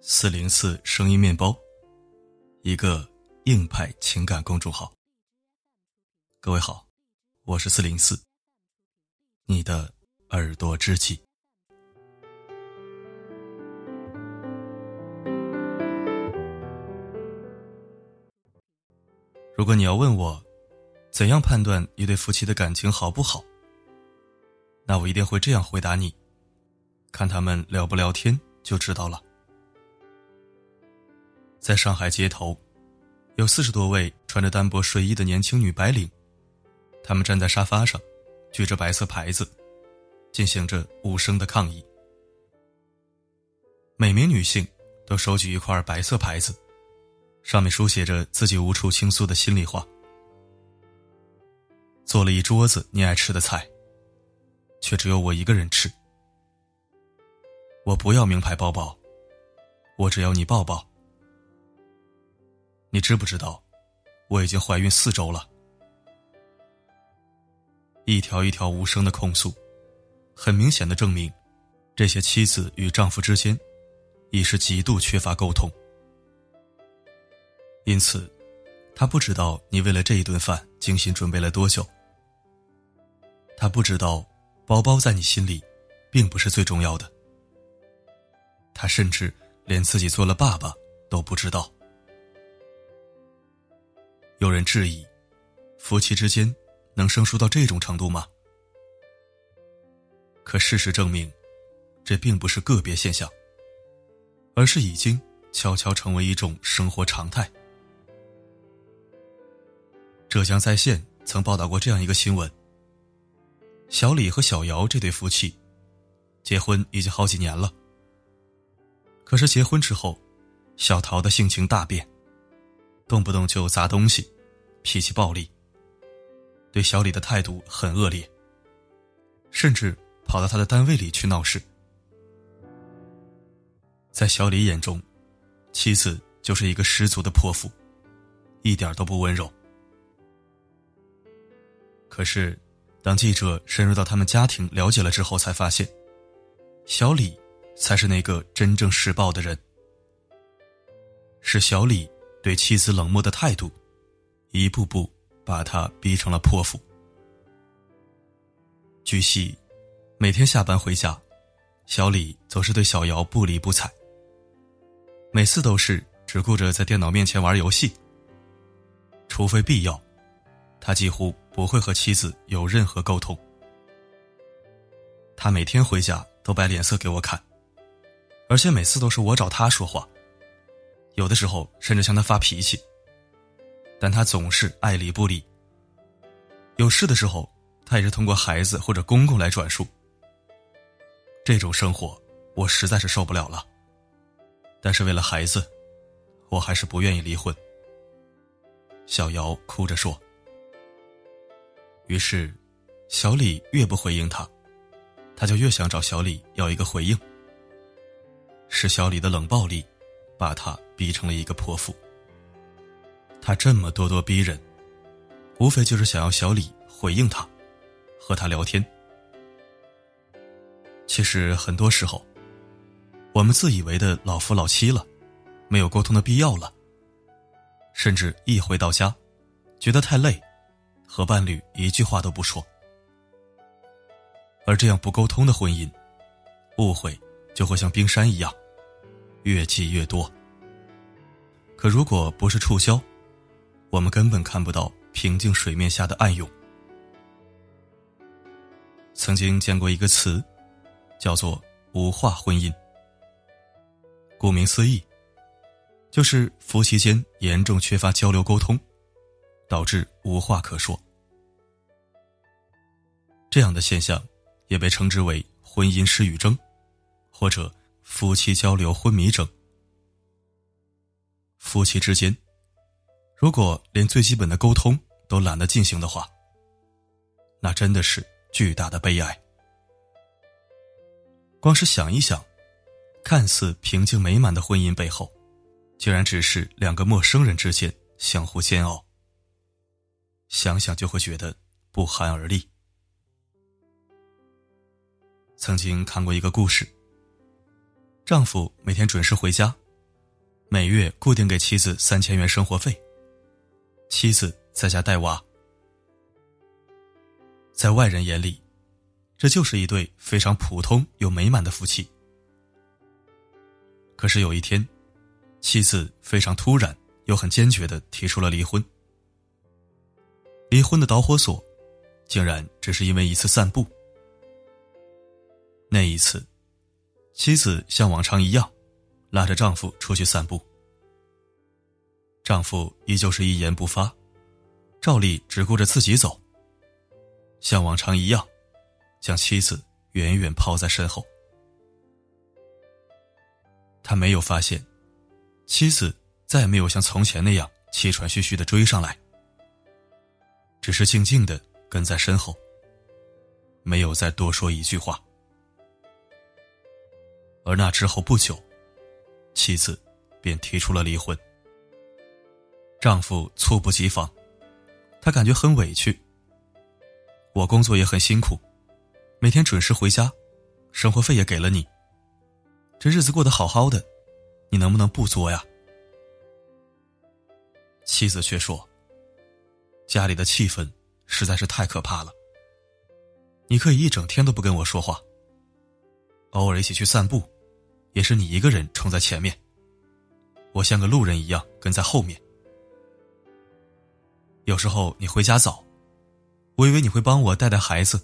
四零四声音面包，一个硬派情感公众号。各位好，我是四零四，你的耳朵知己。如果你要问我，怎样判断一对夫妻的感情好不好，那我一定会这样回答你：看他们聊不聊天就知道了。在上海街头，有四十多位穿着单薄睡衣的年轻女白领，她们站在沙发上，举着白色牌子，进行着无声的抗议。每名女性都手举一块白色牌子，上面书写着自己无处倾诉的心里话。做了一桌子你爱吃的菜，却只有我一个人吃。我不要名牌包包，我只要你抱抱。你知不知道，我已经怀孕四周了？一条一条无声的控诉，很明显的证明，这些妻子与丈夫之间，已是极度缺乏沟通。因此，他不知道你为了这一顿饭精心准备了多久。他不知道，包包在你心里，并不是最重要的。他甚至连自己做了爸爸都不知道。有人质疑，夫妻之间能生疏到这种程度吗？可事实证明，这并不是个别现象，而是已经悄悄成为一种生活常态。浙江在线曾报道过这样一个新闻：小李和小姚这对夫妻，结婚已经好几年了。可是结婚之后，小陶的性情大变。动不动就砸东西，脾气暴戾。对小李的态度很恶劣，甚至跑到他的单位里去闹事。在小李眼中，妻子就是一个十足的泼妇，一点都不温柔。可是，当记者深入到他们家庭了解了之后，才发现，小李才是那个真正施暴的人，是小李。对妻子冷漠的态度，一步步把他逼成了泼妇。据悉，每天下班回家，小李总是对小姚不理不睬。每次都是只顾着在电脑面前玩游戏。除非必要，他几乎不会和妻子有任何沟通。他每天回家都摆脸色给我看，而且每次都是我找他说话。有的时候甚至向他发脾气，但他总是爱理不理。有事的时候，他也是通过孩子或者公公来转述。这种生活我实在是受不了了。但是为了孩子，我还是不愿意离婚。小姚哭着说。于是，小李越不回应他，他就越想找小李要一个回应。是小李的冷暴力。把他逼成了一个泼妇。他这么咄咄逼人，无非就是想要小李回应他，和他聊天。其实很多时候，我们自以为的老夫老妻了，没有沟通的必要了。甚至一回到家，觉得太累，和伴侣一句话都不说。而这样不沟通的婚姻，误会就会像冰山一样。越积越多。可如果不是触礁，我们根本看不到平静水面下的暗涌。曾经见过一个词，叫做“无话婚姻”。顾名思义，就是夫妻间严重缺乏交流沟通，导致无话可说。这样的现象，也被称之为“婚姻失语症”，或者。夫妻交流昏迷症。夫妻之间，如果连最基本的沟通都懒得进行的话，那真的是巨大的悲哀。光是想一想，看似平静美满的婚姻背后，竟然只是两个陌生人之间相互煎熬，想想就会觉得不寒而栗。曾经看过一个故事，丈夫每天准时回家，每月固定给妻子三千元生活费，妻子在家带娃。在外人眼里，这就是一对非常普通又美满的夫妻。可是有一天，妻子非常突然又很坚决的提出了离婚。离婚的导火索，竟然只是因为一次散步。那一次，妻子像往常一样，拉着丈夫出去散步。丈夫依旧是一言不发，照例只顾着自己走。像往常一样，将妻子远远抛在身后。他没有发现，妻子再也没有像从前那样气喘吁吁的追上来，只是静静的跟在身后，没有再多说一句话。而那之后不久，妻子便提出了离婚。丈夫猝不及防，他感觉很委屈。我工作也很辛苦，每天准时回家，生活费也给了你。这日子过得好好的，你能不能不作呀？妻子却说：“家里的气氛实在是太可怕了。你可以一整天都不跟我说话，偶尔一起去散步，也是你一个人冲在前面，我像个路人一样跟在后面。有时候你回家早，我以为你会帮我带带孩子，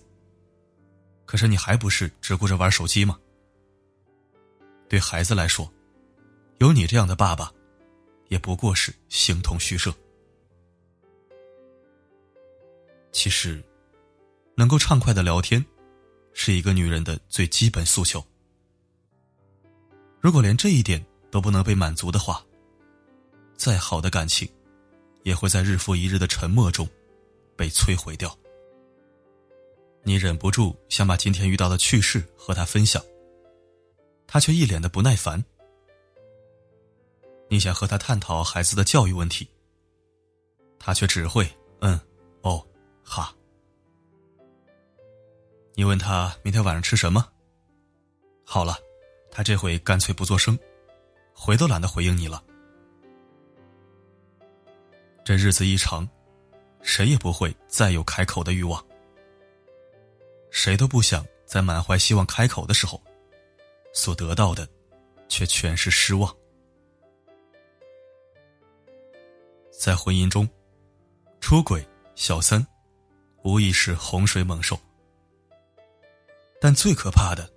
可是你还不是只顾着玩手机吗？”对孩子来说，有你这样的爸爸，也不过是形同虚设。其实，能够畅快的聊天，是一个女人的最基本诉求。如果连这一点都不能被满足的话，再好的感情，也会在日复一日的沉默中被摧毁掉。你忍不住想把今天遇到的趣事和他分享。他却一脸的不耐烦。你想和他探讨孩子的教育问题，他却只会嗯哦哈。你问他明天晚上吃什么，好了，他这回干脆不作声，回都懒得回应你了。这日子一长，谁也不会再有开口的欲望，谁都不想在满怀希望开口的时候。所得到的，却全是失望。在婚姻中，出轨、小三，无疑是洪水猛兽。但最可怕的，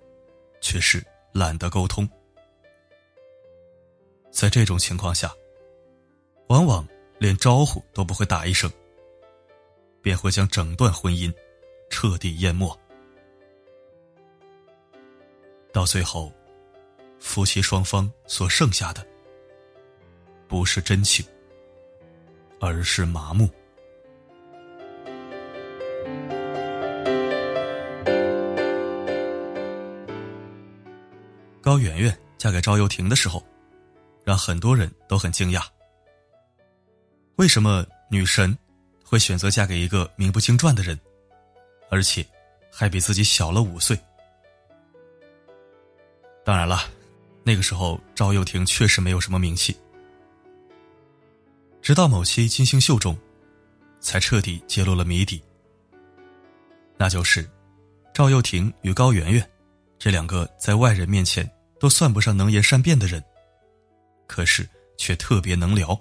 却是懒得沟通。在这种情况下，往往连招呼都不会打一声，便会将整段婚姻彻底淹没。到最后，夫妻双方所剩下的，不是真情，而是麻木。高圆圆嫁给赵又廷的时候，让很多人都很惊讶。为什么女神会选择嫁给一个名不经传的人，而且还比自己小了五岁？当然了，那个时候赵又廷确实没有什么名气。直到某期金星秀中，才彻底揭露了谜底。那就是赵又廷与高圆圆这两个在外人面前都算不上能言善辩的人，可是却特别能聊。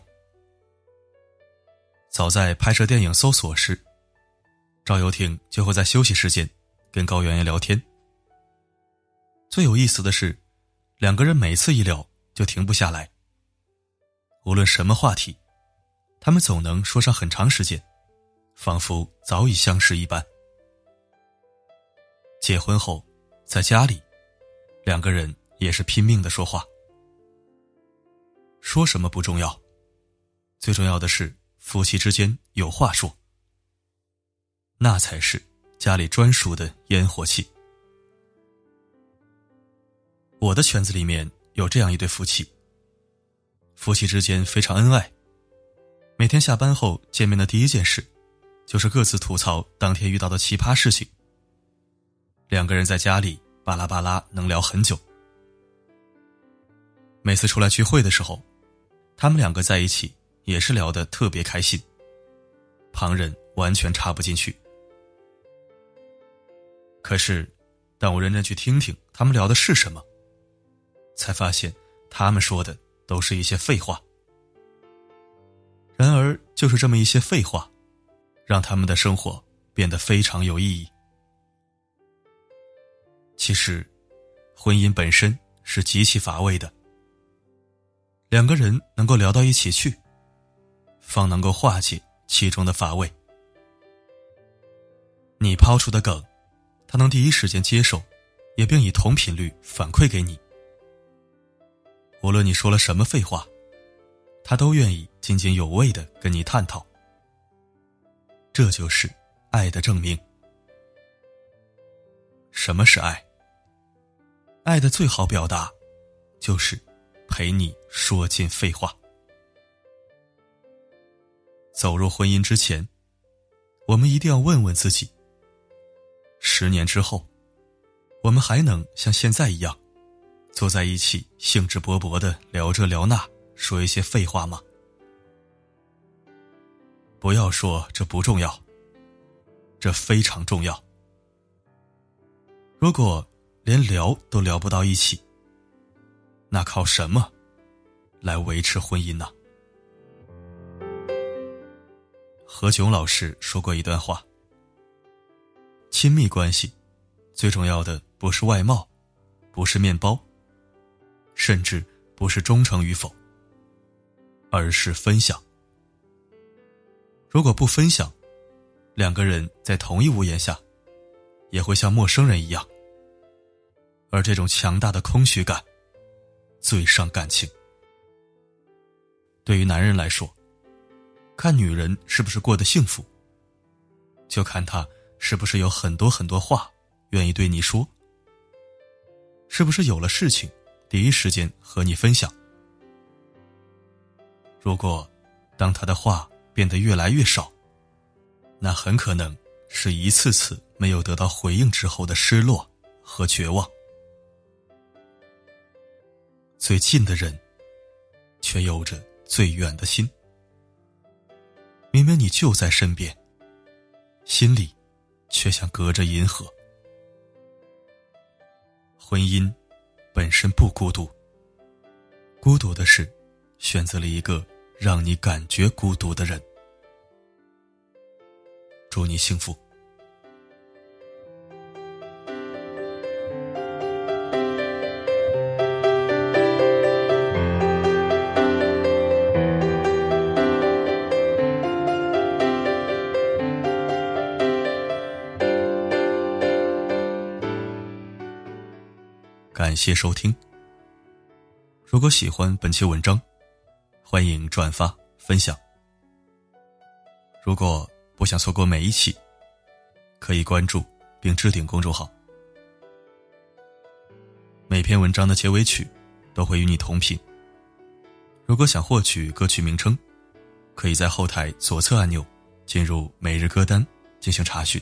早在拍摄电影《搜索》时，赵又廷就会在休息时间跟高圆圆聊天。最有意思的是，两个人每次一聊就停不下来。无论什么话题，他们总能说上很长时间，仿佛早已相识一般。结婚后，在家里，两个人也是拼命的说话。说什么不重要，最重要的是夫妻之间有话说，那才是家里专属的烟火气。我的圈子里面有这样一对夫妻，夫妻之间非常恩爱，每天下班后见面的第一件事，就是各自吐槽当天遇到的奇葩事情。两个人在家里巴拉巴拉能聊很久。每次出来聚会的时候，他们两个在一起也是聊得特别开心，旁人完全插不进去。可是，当我认真去听听他们聊的是什么，才发现他们说的都是一些废话。然而，就是这么一些废话，让他们的生活变得非常有意义。其实，婚姻本身是极其乏味的。两个人能够聊到一起去，方能够化解其中的乏味。你抛出的梗。他能第一时间接受，也并以同频率反馈给你。无论你说了什么废话，他都愿意津津有味的跟你探讨。这就是爱的证明。什么是爱？爱的最好表达，就是陪你说尽废话。走入婚姻之前，我们一定要问问自己。十年之后，我们还能像现在一样，坐在一起兴致勃勃的聊这聊那，说一些废话吗？不要说这不重要，这非常重要。如果连聊都聊不到一起，那靠什么来维持婚姻呢？何炅老师说过一段话。亲密关系，最重要的不是外貌，不是面包，甚至不是忠诚与否，而是分享。如果不分享，两个人在同一屋檐下，也会像陌生人一样。而这种强大的空虚感，最伤感情。对于男人来说，看女人是不是过得幸福，就看她。是不是有很多很多话愿意对你说？是不是有了事情第一时间和你分享？如果当他的话变得越来越少，那很可能是一次次没有得到回应之后的失落和绝望。最近的人，却有着最远的心。明明你就在身边，心里。却像隔着银河。婚姻本身不孤独，孤独的是选择了一个让你感觉孤独的人。祝你幸福。谢收听。如果喜欢本期文章，欢迎转发分享。如果不想错过每一期，可以关注并置顶公众号。每篇文章的结尾曲都会与你同频。如果想获取歌曲名称，可以在后台左侧按钮进入每日歌单进行查询。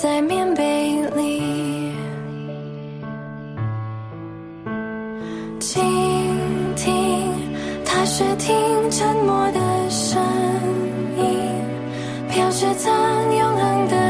在棉被里倾听，踏雪听沉默的声音，飘雪藏永恒的声音，雪树下的。